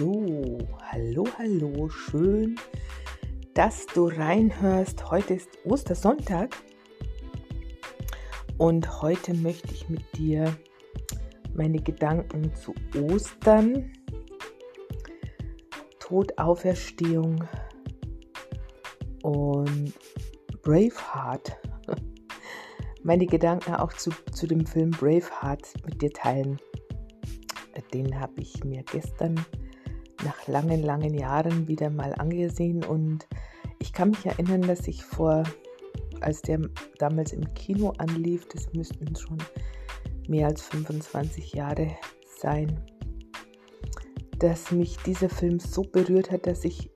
So, hallo, hallo, schön, dass du reinhörst. Heute ist Ostersonntag und heute möchte ich mit dir meine Gedanken zu Ostern, Todauferstehung und Braveheart, meine Gedanken auch zu, zu dem Film Braveheart mit dir teilen. Den habe ich mir gestern nach langen, langen Jahren wieder mal angesehen und ich kann mich erinnern, dass ich vor, als der damals im Kino anlief, das müssten schon mehr als 25 Jahre sein, dass mich dieser Film so berührt hat, dass ich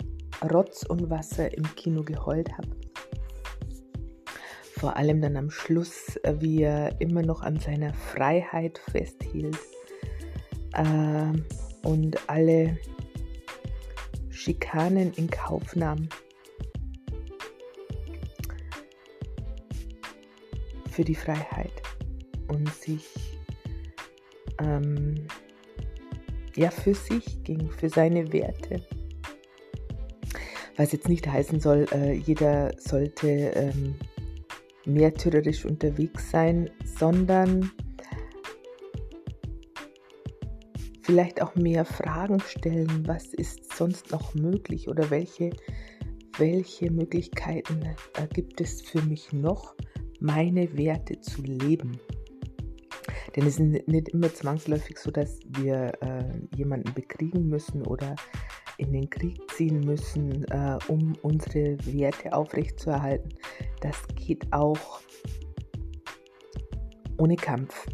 Rotz und Wasser im Kino geheult habe. Vor allem dann am Schluss, wie er immer noch an seiner Freiheit festhielt äh, und alle Schikanen in Kauf nahm. Für die Freiheit und sich ähm, ja für sich ging, für seine Werte. Was jetzt nicht heißen soll, äh, jeder sollte ähm, märtyrerisch unterwegs sein, sondern vielleicht auch mehr Fragen stellen, was ist sonst noch möglich oder welche, welche Möglichkeiten äh, gibt es für mich noch, meine Werte zu leben. Denn es ist nicht immer zwangsläufig so, dass wir äh, jemanden bekriegen müssen oder in den Krieg ziehen müssen, äh, um unsere Werte aufrechtzuerhalten. Das geht auch ohne Kampf.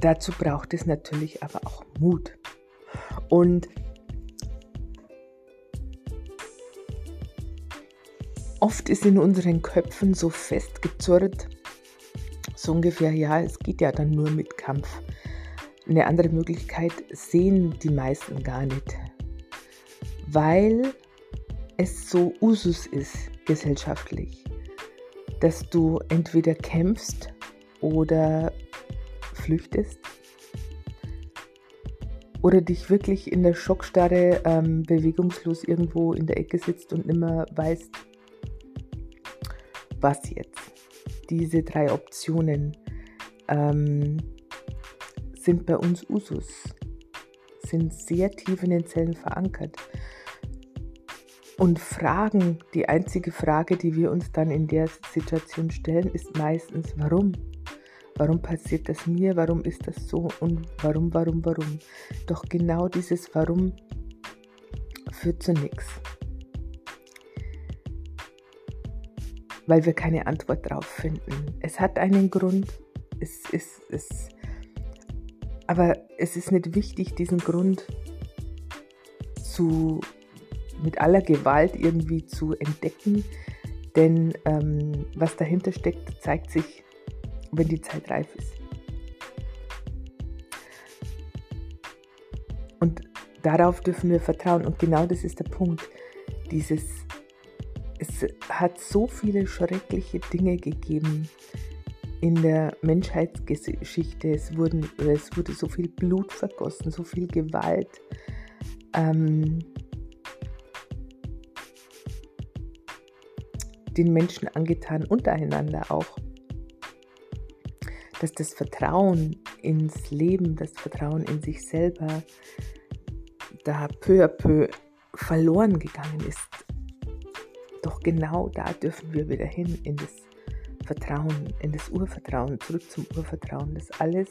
Dazu braucht es natürlich aber auch Mut. Und oft ist in unseren Köpfen so festgezurrt, so ungefähr, ja, es geht ja dann nur mit Kampf. Eine andere Möglichkeit sehen die meisten gar nicht, weil es so Usus ist gesellschaftlich, dass du entweder kämpfst oder flüchtest oder dich wirklich in der Schockstarre ähm, bewegungslos irgendwo in der Ecke sitzt und nimmer weißt, was jetzt. Diese drei Optionen ähm, sind bei uns Usus, sind sehr tief in den Zellen verankert. Und Fragen, die einzige Frage, die wir uns dann in der Situation stellen, ist meistens, warum? Warum passiert das mir? Warum ist das so? Und warum, warum, warum? Doch genau dieses Warum führt zu nichts. Weil wir keine Antwort drauf finden. Es hat einen Grund. Es ist, es, aber es ist nicht wichtig, diesen Grund zu, mit aller Gewalt irgendwie zu entdecken, denn ähm, was dahinter steckt, zeigt sich wenn die Zeit reif ist. Und darauf dürfen wir vertrauen. Und genau das ist der Punkt. Dieses, es hat so viele schreckliche Dinge gegeben in der Menschheitsgeschichte. Es, wurden, es wurde so viel Blut vergossen, so viel Gewalt. Ähm, den Menschen angetan, untereinander auch dass das Vertrauen ins Leben, das Vertrauen in sich selber da peu à peu verloren gegangen ist. Doch genau da dürfen wir wieder hin, in das Vertrauen, in das Urvertrauen, zurück zum Urvertrauen, dass alles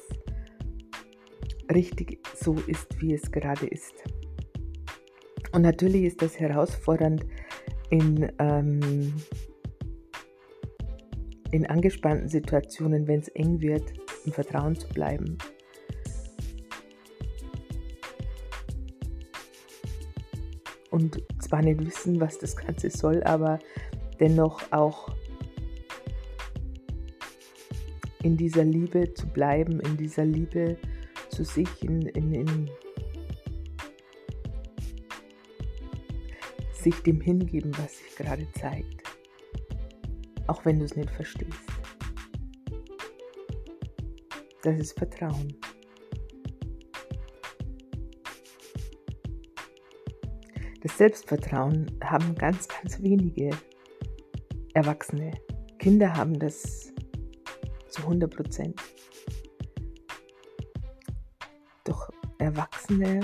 richtig so ist, wie es gerade ist. Und natürlich ist das herausfordernd in ähm, in angespannten Situationen, wenn es eng wird, im Vertrauen zu bleiben. Und zwar nicht wissen, was das Ganze soll, aber dennoch auch in dieser Liebe zu bleiben, in dieser Liebe zu sich, in, in, in sich dem hingeben, was sich gerade zeigt auch wenn du es nicht verstehst. Das ist Vertrauen. Das Selbstvertrauen haben ganz, ganz wenige Erwachsene. Kinder haben das zu 100 Prozent. Doch Erwachsene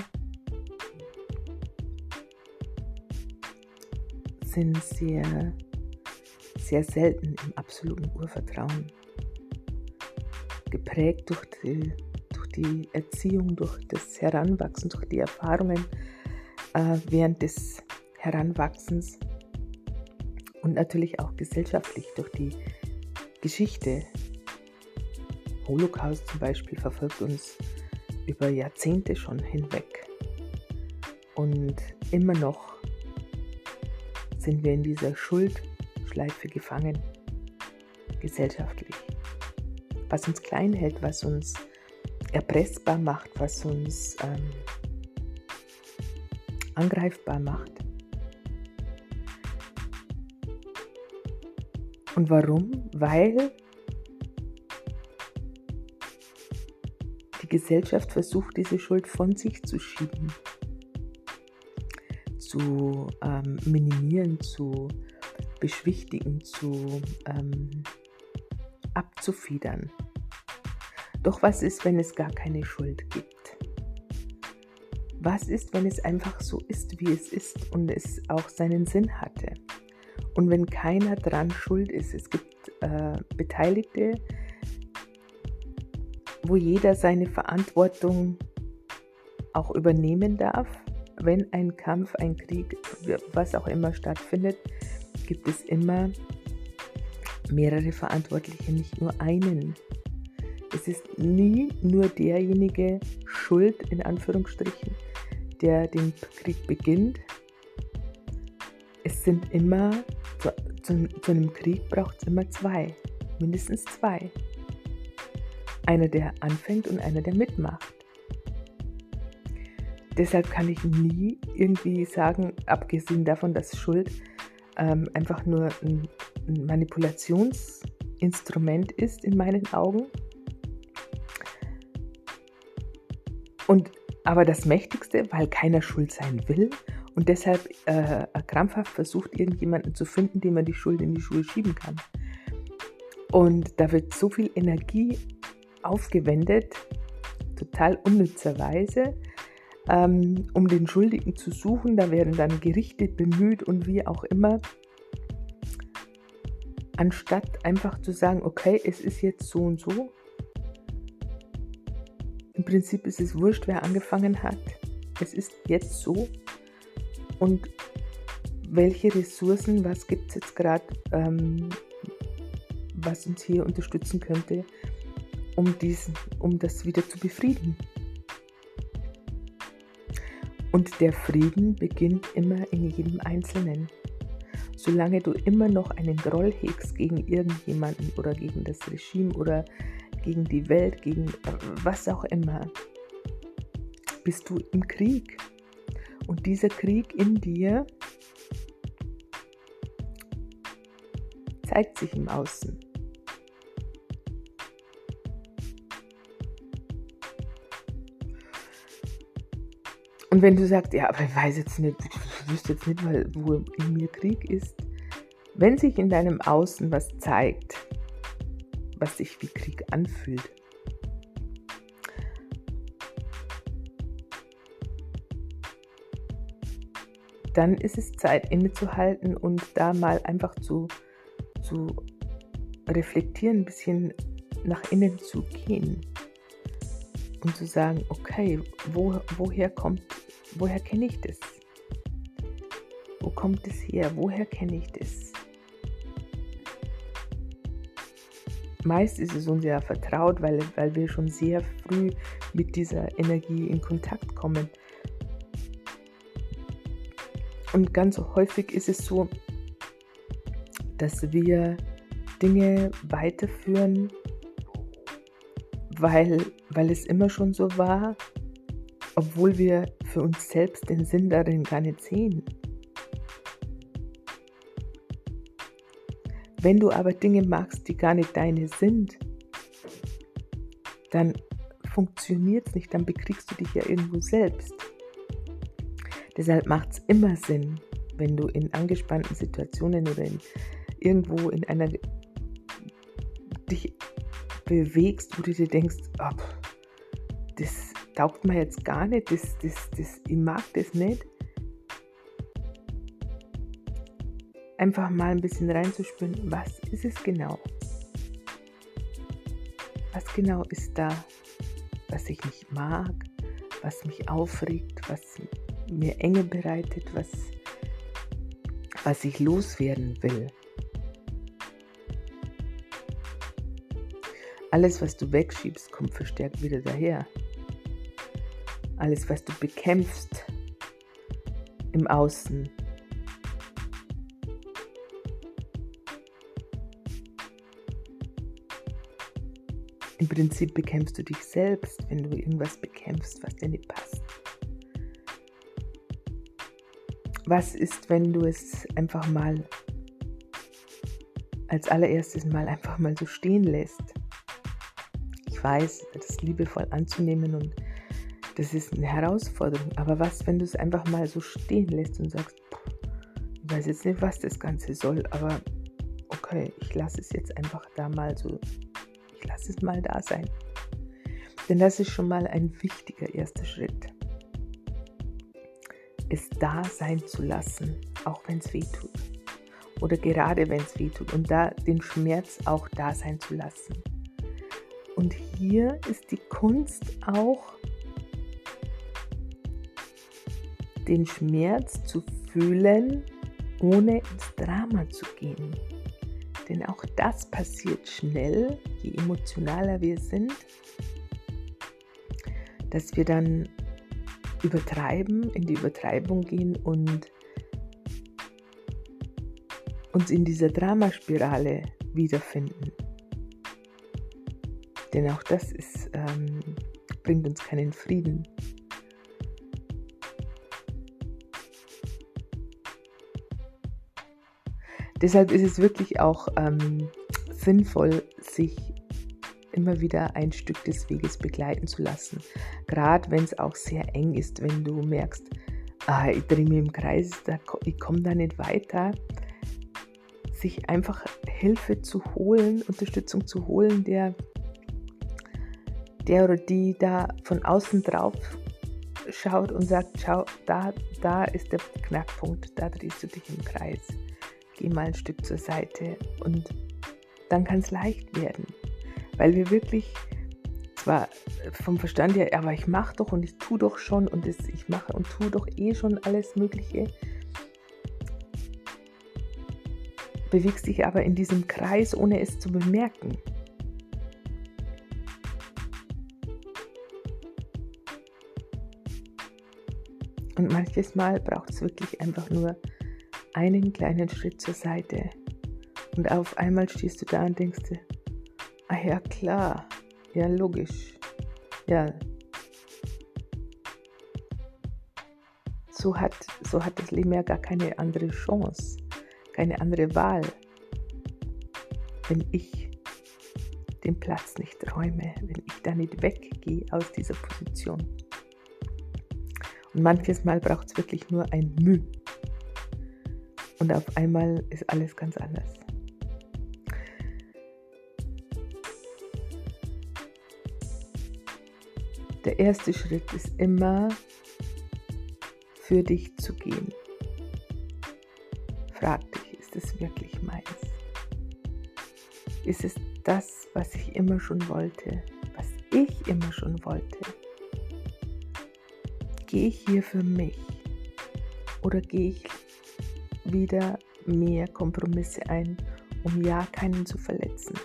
sind sehr, sehr selten im absoluten Urvertrauen. Geprägt durch die, durch die Erziehung, durch das Heranwachsen, durch die Erfahrungen äh, während des Heranwachsens und natürlich auch gesellschaftlich durch die Geschichte. Holocaust zum Beispiel verfolgt uns über Jahrzehnte schon hinweg. Und immer noch sind wir in dieser Schuldschleife gefangen, gesellschaftlich. Was uns klein hält, was uns erpressbar macht, was uns ähm, angreifbar macht. Und warum? Weil die Gesellschaft versucht, diese Schuld von sich zu schieben, zu ähm, minimieren, zu beschwichtigen, zu ähm, abzufedern. Doch was ist, wenn es gar keine Schuld gibt? Was ist, wenn es einfach so ist, wie es ist und es auch seinen Sinn hatte? Und wenn keiner dran schuld ist, es gibt äh, Beteiligte, wo jeder seine Verantwortung auch übernehmen darf. Wenn ein Kampf, ein Krieg, was auch immer stattfindet, gibt es immer mehrere Verantwortliche, nicht nur einen. Es ist nie nur derjenige schuld, in Anführungsstrichen, der den Krieg beginnt. Es sind immer, zu, zu, zu einem Krieg braucht es immer zwei, mindestens zwei. Einer, der anfängt und einer, der mitmacht. Deshalb kann ich nie irgendwie sagen, abgesehen davon, dass Schuld ähm, einfach nur ein, ein Manipulationsinstrument ist in meinen Augen. Und aber das Mächtigste, weil keiner schuld sein will und deshalb äh, krampfhaft versucht, irgendjemanden zu finden, dem man die Schuld in die Schuhe schieben kann. Und da wird so viel Energie aufgewendet, total unnützerweise, ähm, um den Schuldigen zu suchen. Da werden dann Gerichte bemüht und wie auch immer. Anstatt einfach zu sagen, okay, es ist jetzt so und so, im Prinzip ist es wurscht, wer angefangen hat. Es ist jetzt so. Und welche Ressourcen, was gibt es jetzt gerade, ähm, was uns hier unterstützen könnte, um, diesen, um das wieder zu befrieden. Und der Frieden beginnt immer in jedem Einzelnen. Solange du immer noch einen Groll hegst gegen irgendjemanden oder gegen das Regime oder gegen die Welt, gegen was auch immer, bist du im Krieg. Und dieser Krieg in dir zeigt sich im Außen. Und wenn du sagst, ja, aber ich weiß jetzt nicht, ich wüsste jetzt nicht, wo in mir Krieg ist, wenn sich in deinem Außen was zeigt, was sich wie Krieg anfühlt. Dann ist es Zeit, innezuhalten und da mal einfach zu, zu reflektieren, ein bisschen nach innen zu gehen und zu sagen, okay, wo, woher kommt, woher kenne ich das? Wo kommt es her? Woher kenne ich das? meist ist es uns ja vertraut, weil, weil wir schon sehr früh mit dieser Energie in Kontakt kommen. Und ganz häufig ist es so, dass wir Dinge weiterführen, weil, weil es immer schon so war, obwohl wir für uns selbst den Sinn darin gar nicht sehen. Wenn du aber Dinge magst, die gar nicht deine sind, dann funktioniert es nicht, dann bekriegst du dich ja irgendwo selbst. Deshalb macht es immer Sinn, wenn du in angespannten Situationen oder in, irgendwo in einer dich bewegst, wo du dir denkst, oh, das taugt mir jetzt gar nicht, das, das, das, ich mag das nicht. Einfach mal ein bisschen reinzuspüren, was ist es genau? Was genau ist da, was ich nicht mag, was mich aufregt, was mir Enge bereitet, was, was ich loswerden will? Alles, was du wegschiebst, kommt verstärkt wieder daher. Alles, was du bekämpfst im Außen, Im Prinzip bekämpfst du dich selbst, wenn du irgendwas bekämpfst, was dir nicht passt. Was ist, wenn du es einfach mal als allererstes mal einfach mal so stehen lässt? Ich weiß, das liebevoll anzunehmen und das ist eine Herausforderung. Aber was, wenn du es einfach mal so stehen lässt und sagst, ich weiß jetzt nicht, was das Ganze soll, aber okay, ich lasse es jetzt einfach da mal so lass es mal da sein. Denn das ist schon mal ein wichtiger erster Schritt. Es da sein zu lassen, auch wenn es weh tut. Oder gerade wenn es weh tut. Und da den Schmerz auch da sein zu lassen. Und hier ist die Kunst auch, den Schmerz zu fühlen, ohne ins Drama zu gehen. Denn auch das passiert schnell, je emotionaler wir sind, dass wir dann übertreiben, in die Übertreibung gehen und uns in dieser Dramaspirale wiederfinden. Denn auch das ist, ähm, bringt uns keinen Frieden. Deshalb ist es wirklich auch ähm, sinnvoll, sich immer wieder ein Stück des Weges begleiten zu lassen. Gerade wenn es auch sehr eng ist, wenn du merkst, ah, ich drehe mich im Kreis, da, ich komme da nicht weiter. Sich einfach Hilfe zu holen, Unterstützung zu holen, der, der oder die da von außen drauf schaut und sagt, schau, da, da ist der Knackpunkt, da drehst du dich im Kreis geh mal ein Stück zur Seite und dann kann es leicht werden, weil wir wirklich zwar vom Verstand her, aber ich mache doch und ich tue doch schon und das, ich mache und tue doch eh schon alles Mögliche, bewegst dich aber in diesem Kreis, ohne es zu bemerken. Und manches Mal braucht es wirklich einfach nur einen kleinen Schritt zur Seite und auf einmal stehst du da und denkst dir, ah ja klar, ja logisch, ja. So hat, so hat das Leben ja gar keine andere Chance, keine andere Wahl, wenn ich den Platz nicht räume, wenn ich da nicht weggehe aus dieser Position. Und manches Mal braucht es wirklich nur ein Mühe und auf einmal ist alles ganz anders. Der erste Schritt ist immer für dich zu gehen. Frag dich, ist es wirklich meins? Ist es das, was ich immer schon wollte, was ich immer schon wollte? Gehe ich hier für mich oder gehe ich wieder mehr Kompromisse ein, um ja keinen zu verletzen.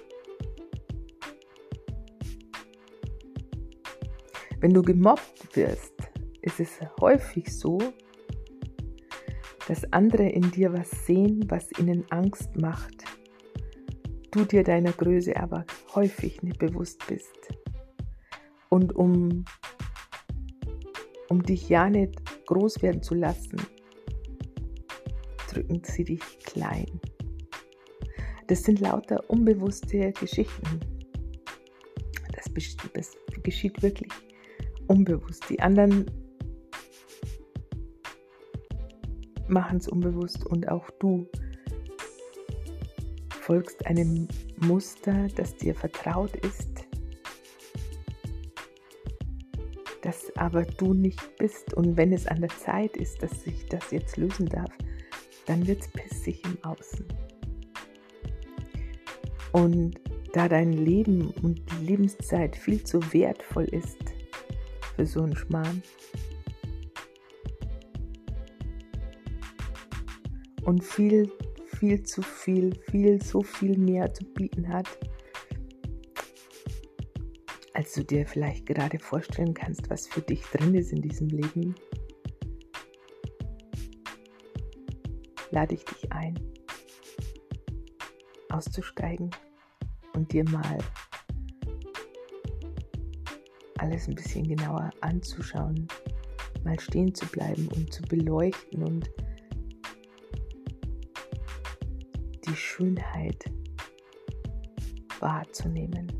Wenn du gemobbt wirst, ist es häufig so, dass andere in dir was sehen, was ihnen Angst macht, du dir deiner Größe aber häufig nicht bewusst bist. Und um, um dich ja nicht groß werden zu lassen, drücken sie dich klein. Das sind lauter unbewusste Geschichten. Das, geschieht wirklich unbewusst. Die anderen machen es unbewusst und auch du folgst einem Muster, das dir vertraut ist, das aber du nicht bist. Und wenn es an der Zeit ist, dass sich das jetzt lösen darf, dann wird es pissig im Außen. Und da dein Leben und die Lebenszeit viel zu wertvoll ist für so einen Schmarrn und viel, viel zu viel, viel, so viel mehr zu bieten hat, als du dir vielleicht gerade vorstellen kannst, was für dich drin ist in diesem Leben, lade ich dich ein, auszusteigen und dir mal alles ein bisschen genauer anzuschauen, mal stehen zu bleiben und zu beleuchten und die Schönheit wahrzunehmen.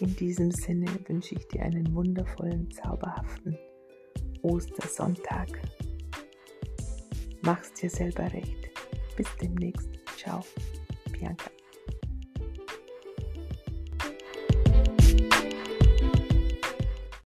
In diesem Sinne wünsche ich dir einen wundervollen, zauberhaften Ostersonntag. Mach's dir selber recht. Bis demnächst. Ciao, Bianca.